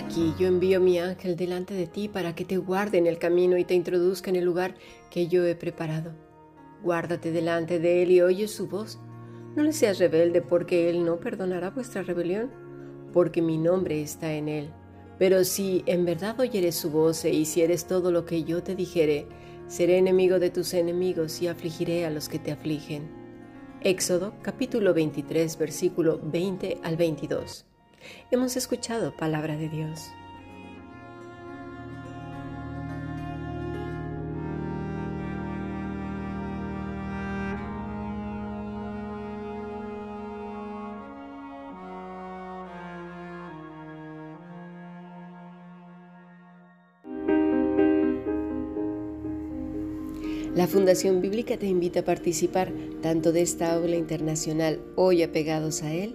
aquí, yo envío mi ángel delante de ti para que te guarde en el camino y te introduzca en el lugar que yo he preparado. Guárdate delante de él y oye su voz. No le seas rebelde porque él no perdonará vuestra rebelión, porque mi nombre está en él. Pero si en verdad oyeres su voz e hicieres todo lo que yo te dijere, seré enemigo de tus enemigos y afligiré a los que te afligen. Éxodo capítulo 23 versículo 20 al 22. Hemos escuchado palabra de Dios. La Fundación Bíblica te invita a participar tanto de esta aula internacional hoy apegados a él,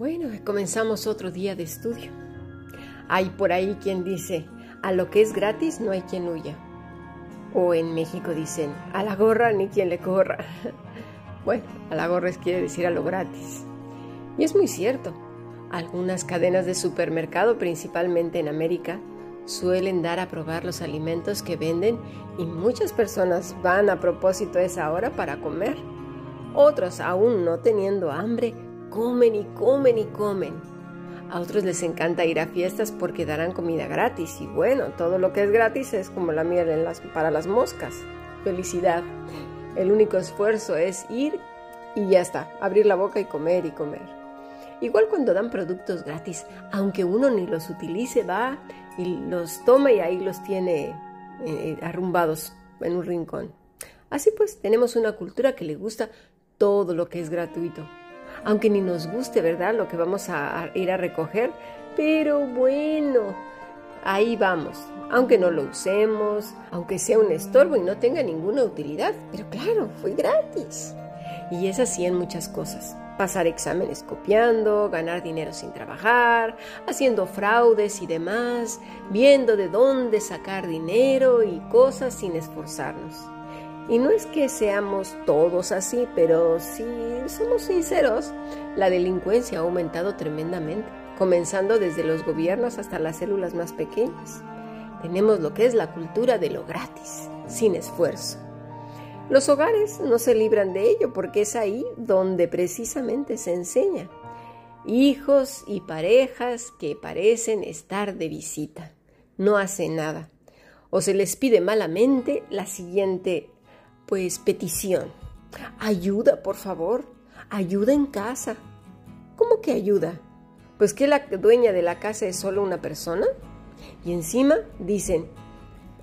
Bueno, comenzamos otro día de estudio. Hay por ahí quien dice, a lo que es gratis no hay quien huya. O en México dicen, a la gorra ni quien le corra. Bueno, a la gorra quiere decir a lo gratis. Y es muy cierto. Algunas cadenas de supermercado, principalmente en América, suelen dar a probar los alimentos que venden y muchas personas van a propósito a esa hora para comer. Otros, aún no teniendo hambre, comen y comen y comen. A otros les encanta ir a fiestas porque darán comida gratis y bueno, todo lo que es gratis es como la miel para las moscas. Felicidad. El único esfuerzo es ir y ya está, abrir la boca y comer y comer. Igual cuando dan productos gratis, aunque uno ni los utilice, va y los toma y ahí los tiene eh, arrumbados en un rincón. Así pues, tenemos una cultura que le gusta todo lo que es gratuito. Aunque ni nos guste, ¿verdad? Lo que vamos a ir a recoger. Pero bueno, ahí vamos. Aunque no lo usemos, aunque sea un estorbo y no tenga ninguna utilidad. Pero claro, fue gratis. Y es así en muchas cosas pasar exámenes copiando, ganar dinero sin trabajar, haciendo fraudes y demás, viendo de dónde sacar dinero y cosas sin esforzarnos. Y no es que seamos todos así, pero si somos sinceros, la delincuencia ha aumentado tremendamente, comenzando desde los gobiernos hasta las células más pequeñas. Tenemos lo que es la cultura de lo gratis, sin esfuerzo. Los hogares no se libran de ello porque es ahí donde precisamente se enseña. Hijos y parejas que parecen estar de visita. No hacen nada. O se les pide malamente la siguiente, pues, petición. Ayuda, por favor. Ayuda en casa. ¿Cómo que ayuda? Pues que la dueña de la casa es solo una persona. Y encima dicen,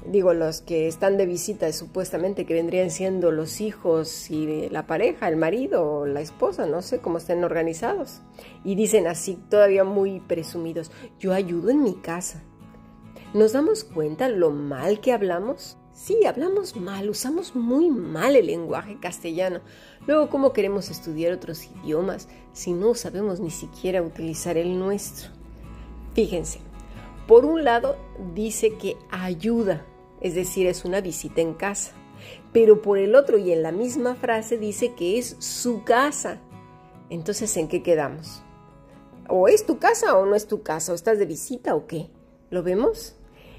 digo, los que están de visita supuestamente que vendrían siendo los hijos y la pareja, el marido o la esposa, no sé cómo estén organizados. Y dicen así, todavía muy presumidos, yo ayudo en mi casa. ¿Nos damos cuenta lo mal que hablamos? Sí, hablamos mal, usamos muy mal el lenguaje castellano. Luego, ¿cómo queremos estudiar otros idiomas si no sabemos ni siquiera utilizar el nuestro? Fíjense, por un lado dice que ayuda, es decir, es una visita en casa. Pero por el otro y en la misma frase dice que es su casa. Entonces, ¿en qué quedamos? ¿O es tu casa o no es tu casa? ¿O estás de visita o qué? ¿Lo vemos?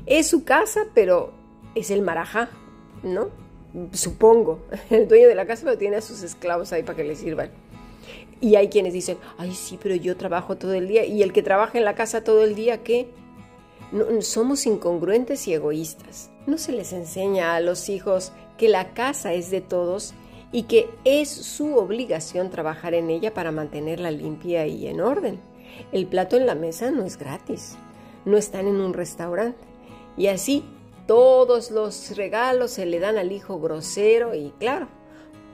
Es su casa, pero es el marajá, ¿no? Supongo. El dueño de la casa lo tiene a sus esclavos ahí para que le sirvan. Y hay quienes dicen, ay, sí, pero yo trabajo todo el día. ¿Y el que trabaja en la casa todo el día qué? somos incongruentes y egoístas. No se les enseña a los hijos que la casa es de todos y que es su obligación trabajar en ella para mantenerla limpia y en orden. El plato en la mesa no es gratis, no están en un restaurante. Y así todos los regalos se le dan al hijo grosero y claro,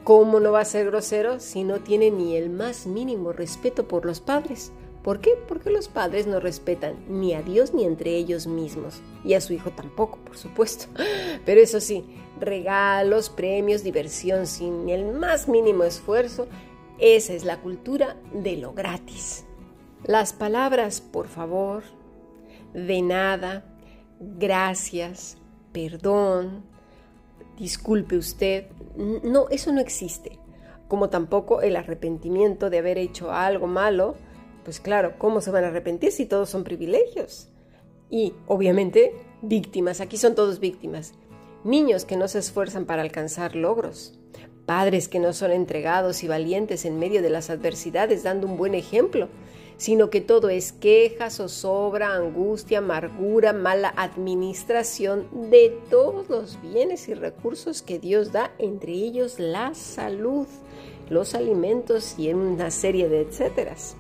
¿Cómo no va a ser grosero si no tiene ni el más mínimo respeto por los padres? ¿Por qué? Porque los padres no respetan ni a Dios ni entre ellos mismos. Y a su hijo tampoco, por supuesto. Pero eso sí, regalos, premios, diversión sin el más mínimo esfuerzo, esa es la cultura de lo gratis. Las palabras por favor, de nada, gracias, perdón, disculpe usted, no, eso no existe. Como tampoco el arrepentimiento de haber hecho algo malo, pues claro, ¿cómo se van a arrepentir si todos son privilegios? Y obviamente víctimas, aquí son todos víctimas. Niños que no se esfuerzan para alcanzar logros. Padres que no son entregados y valientes en medio de las adversidades dando un buen ejemplo, sino que todo es queja, zozobra, angustia, amargura, mala administración de todos los bienes y recursos que Dios da, entre ellos la salud, los alimentos y una serie de etcéteras.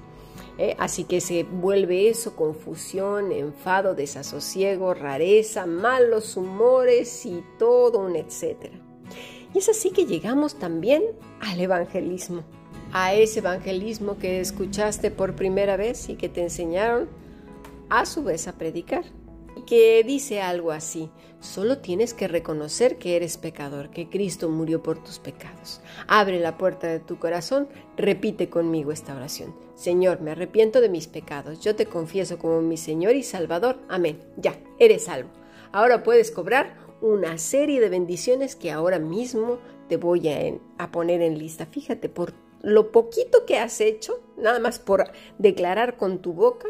¿eh? Así que se vuelve eso confusión, enfado, desasosiego, rareza, malos humores y todo un etcétera. Y es así que llegamos también al evangelismo, a ese evangelismo que escuchaste por primera vez y que te enseñaron a su vez a predicar que dice algo así, solo tienes que reconocer que eres pecador, que Cristo murió por tus pecados. Abre la puerta de tu corazón, repite conmigo esta oración. Señor, me arrepiento de mis pecados, yo te confieso como mi Señor y Salvador. Amén. Ya, eres salvo. Ahora puedes cobrar una serie de bendiciones que ahora mismo te voy a, a poner en lista. Fíjate, por lo poquito que has hecho, nada más por declarar con tu boca,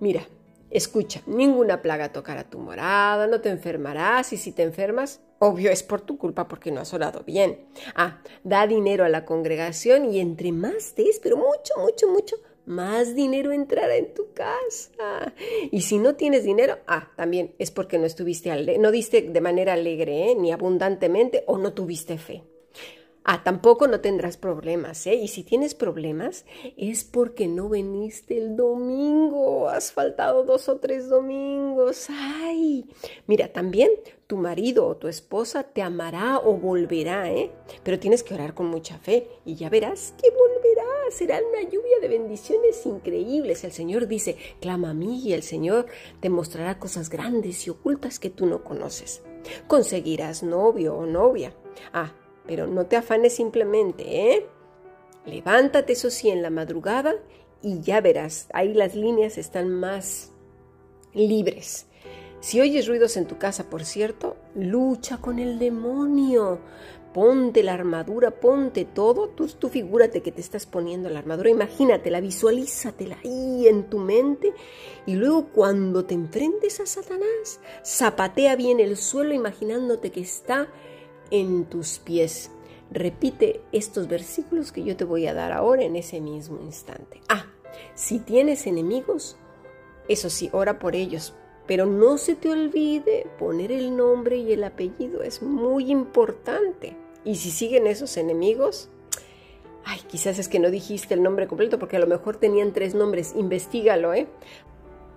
mira, Escucha, ninguna plaga tocará tu morada, no te enfermarás y si te enfermas, obvio es por tu culpa porque no has orado bien. Ah, da dinero a la congregación y entre más des, pero mucho, mucho, mucho, más dinero entrará en tu casa. Y si no tienes dinero, ah, también es porque no estuviste, no diste de manera alegre, ¿eh? ni abundantemente o no tuviste fe. Ah, tampoco no tendrás problemas, ¿eh? Y si tienes problemas es porque no veniste el domingo, has faltado dos o tres domingos. ¡Ay! Mira, también tu marido o tu esposa te amará o volverá, ¿eh? Pero tienes que orar con mucha fe y ya verás que volverá. Será una lluvia de bendiciones increíbles. El Señor dice, clama a mí y el Señor te mostrará cosas grandes y ocultas que tú no conoces. Conseguirás novio o novia. Ah, pero no te afanes simplemente, ¿eh? Levántate, eso sí, en la madrugada y ya verás, ahí las líneas están más libres. Si oyes ruidos en tu casa, por cierto, lucha con el demonio. Ponte la armadura, ponte todo. Tú, tú figúrate que te estás poniendo la armadura. Imagínatela, visualízatela ahí en tu mente. Y luego cuando te enfrentes a Satanás, zapatea bien el suelo imaginándote que está en tus pies. Repite estos versículos que yo te voy a dar ahora en ese mismo instante. Ah, si tienes enemigos, eso sí, ora por ellos, pero no se te olvide poner el nombre y el apellido, es muy importante. Y si siguen esos enemigos, ay, quizás es que no dijiste el nombre completo porque a lo mejor tenían tres nombres, investigalo, ¿eh?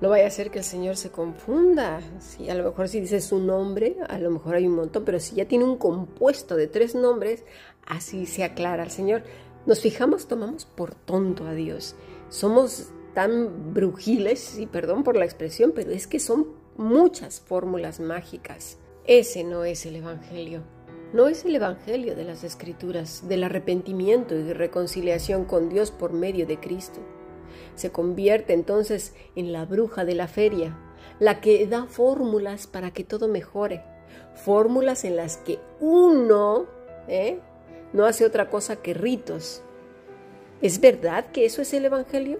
No vaya a ser que el Señor se confunda. Si a lo mejor si dice su nombre, a lo mejor hay un montón, pero si ya tiene un compuesto de tres nombres, así se aclara el Señor. Nos fijamos, tomamos por tonto a Dios. Somos tan brujiles, y perdón por la expresión, pero es que son muchas fórmulas mágicas. Ese no es el Evangelio. No es el Evangelio de las Escrituras, del arrepentimiento y reconciliación con Dios por medio de Cristo se convierte entonces en la bruja de la feria, la que da fórmulas para que todo mejore, fórmulas en las que uno ¿eh? no hace otra cosa que ritos. ¿Es verdad que eso es el Evangelio?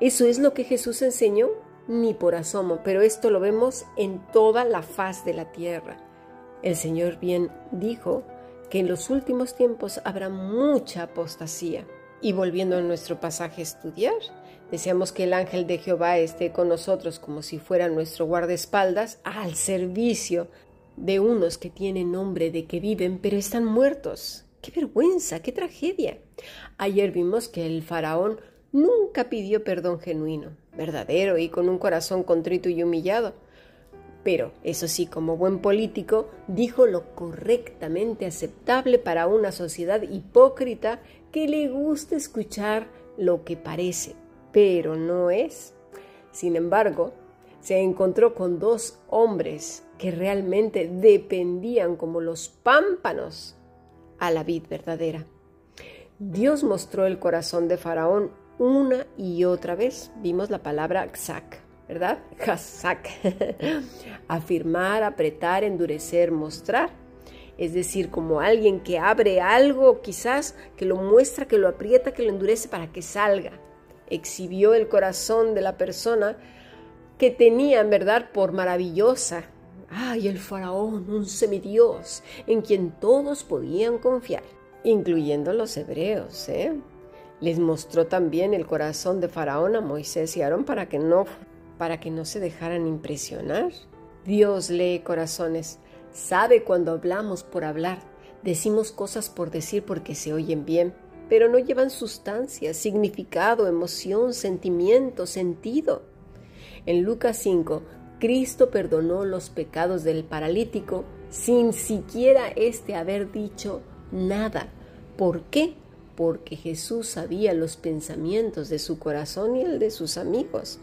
¿Eso es lo que Jesús enseñó? Ni por asomo, pero esto lo vemos en toda la faz de la tierra. El Señor bien dijo que en los últimos tiempos habrá mucha apostasía. Y volviendo a nuestro pasaje a estudiar, Deseamos que el ángel de Jehová esté con nosotros como si fuera nuestro guardaespaldas al servicio de unos que tienen nombre de que viven pero están muertos. ¡Qué vergüenza! ¡Qué tragedia! Ayer vimos que el faraón nunca pidió perdón genuino, verdadero y con un corazón contrito y humillado. Pero, eso sí, como buen político, dijo lo correctamente aceptable para una sociedad hipócrita que le gusta escuchar lo que parece, pero no es. Sin embargo, se encontró con dos hombres que realmente dependían como los pámpanos a la vid verdadera. Dios mostró el corazón de Faraón una y otra vez. Vimos la palabra xak, ¿verdad? Hazak. Afirmar, apretar, endurecer, mostrar. Es decir, como alguien que abre algo, quizás, que lo muestra, que lo aprieta, que lo endurece para que salga. Exhibió el corazón de la persona que tenía, en verdad, por maravillosa. Ay, el faraón, un semidios en quien todos podían confiar, incluyendo los hebreos, ¿eh? Les mostró también el corazón de Faraón a Moisés y Aarón para que no, para que no se dejaran impresionar. Dios lee corazones, sabe cuando hablamos por hablar, decimos cosas por decir porque se oyen bien, pero no llevan sustancia, significado, emoción, sentimiento, sentido. En Lucas 5, Cristo perdonó los pecados del paralítico sin siquiera éste haber dicho nada. ¿Por qué? porque Jesús sabía los pensamientos de su corazón y el de sus amigos,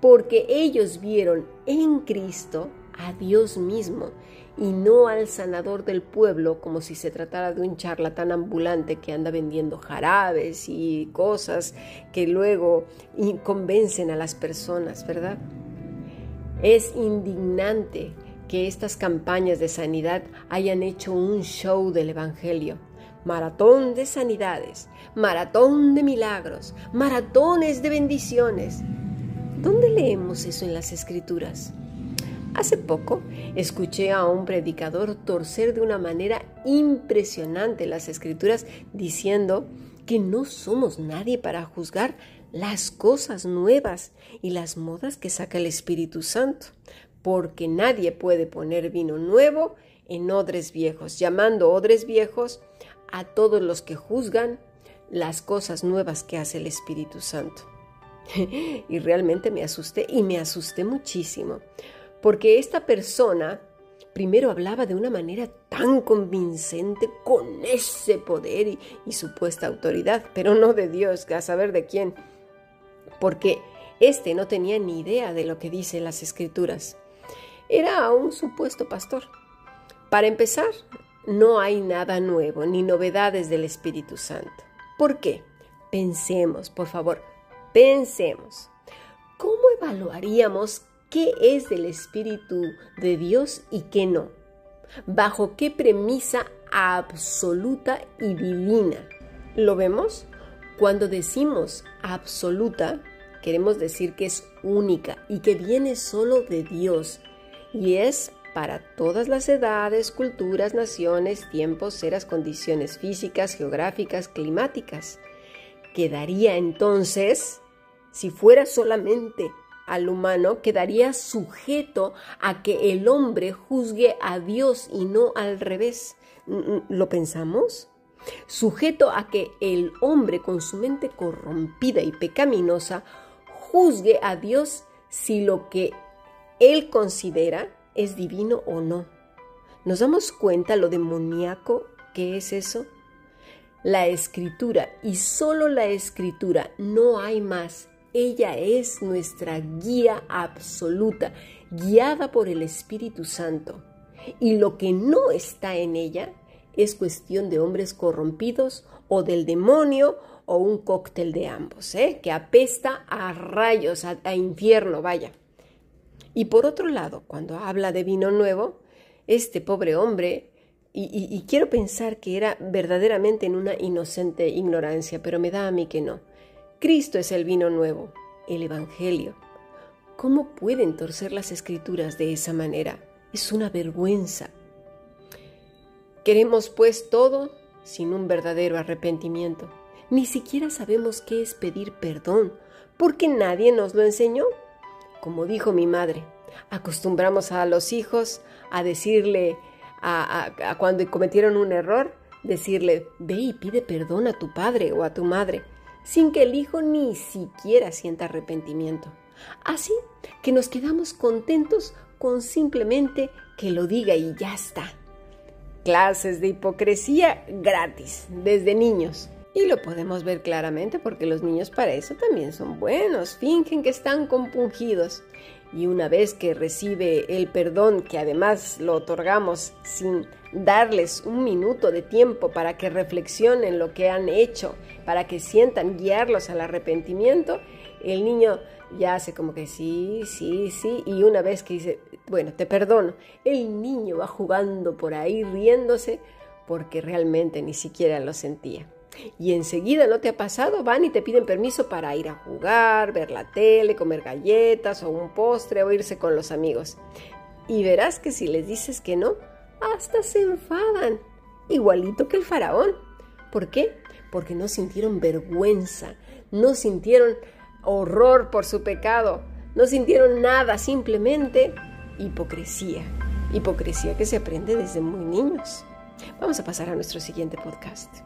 porque ellos vieron en Cristo a Dios mismo y no al sanador del pueblo como si se tratara de un charlatán ambulante que anda vendiendo jarabes y cosas que luego convencen a las personas, ¿verdad? Es indignante que estas campañas de sanidad hayan hecho un show del Evangelio maratón de sanidades, maratón de milagros, maratones de bendiciones. ¿Dónde leemos eso en las escrituras? Hace poco escuché a un predicador torcer de una manera impresionante las escrituras diciendo que no somos nadie para juzgar las cosas nuevas y las modas que saca el Espíritu Santo, porque nadie puede poner vino nuevo en odres viejos, llamando odres viejos a todos los que juzgan las cosas nuevas que hace el Espíritu Santo. y realmente me asusté y me asusté muchísimo, porque esta persona primero hablaba de una manera tan convincente con ese poder y, supuesta autoridad, pero no de Dios, a saber de quién, porque éste no tenía ni idea de lo que dicen las escrituras. Era un supuesto pastor. Para empezar, no hay nada nuevo ni novedades del Espíritu Santo. ¿Por qué? Pensemos, por favor, pensemos. ¿Cómo evaluaríamos qué es del Espíritu de Dios y qué no? ¿Bajo qué premisa absoluta y divina? ¿Lo vemos? Cuando decimos absoluta, queremos decir que es única y que viene solo de Dios y es para todas las edades, culturas, naciones, tiempos, eras, condiciones físicas, geográficas, climáticas. Quedaría entonces, si fuera solamente al humano, quedaría sujeto a que el hombre juzgue a Dios y no al revés. ¿Lo pensamos? Sujeto a que el hombre con su mente corrompida y pecaminosa juzgue a Dios si lo que él considera es divino o no. ¿Nos damos cuenta lo demoníaco que es eso? La escritura y solo la escritura, no hay más. Ella es nuestra guía absoluta, guiada por el Espíritu Santo. Y lo que no está en ella es cuestión de hombres corrompidos o del demonio o un cóctel de ambos, ¿eh? que apesta a rayos, a infierno, vaya. Y por otro lado, cuando habla de vino nuevo, este pobre hombre, y, quiero pensar que era verdaderamente en una inocente ignorancia, pero me da a mí que no. Cristo es el vino nuevo, el Evangelio. ¿Cómo pueden torcer las escrituras de esa manera? Es una vergüenza. Queremos pues todo sin un verdadero arrepentimiento. Ni siquiera sabemos qué es pedir perdón, porque nadie nos lo enseñó. Como dijo mi madre, acostumbramos a los hijos a decirle, a, cuando cometieron un error, decirle, ve y pide perdón a tu padre o a tu madre, sin que el hijo ni siquiera sienta arrepentimiento. Así que nos quedamos contentos con simplemente que lo diga y ya está. Clases de hipocresía gratis, desde niños. Y lo podemos ver claramente porque los niños para eso también son buenos, fingen que están compungidos. Y una vez que recibe el perdón, que además lo otorgamos sin darles un minuto de tiempo para que reflexionen lo que han hecho, para que sientan guiarlos al arrepentimiento, el niño ya hace como que sí, sí, sí, y una vez que dice, bueno, te perdono, el niño va jugando por ahí riéndose porque realmente ni siquiera lo sentía. Y enseguida, ¿no te ha pasado? Van y te piden permiso para ir a jugar, ver la tele, comer galletas o un postre o irse con los amigos. Y verás que si les dices que no, hasta se enfadan, igualito que el faraón. ¿Por qué? Porque no sintieron vergüenza, no sintieron horror por su pecado, no sintieron nada, simplemente hipocresía. Hipocresía que se aprende desde muy niños. Vamos a pasar a nuestro siguiente podcast.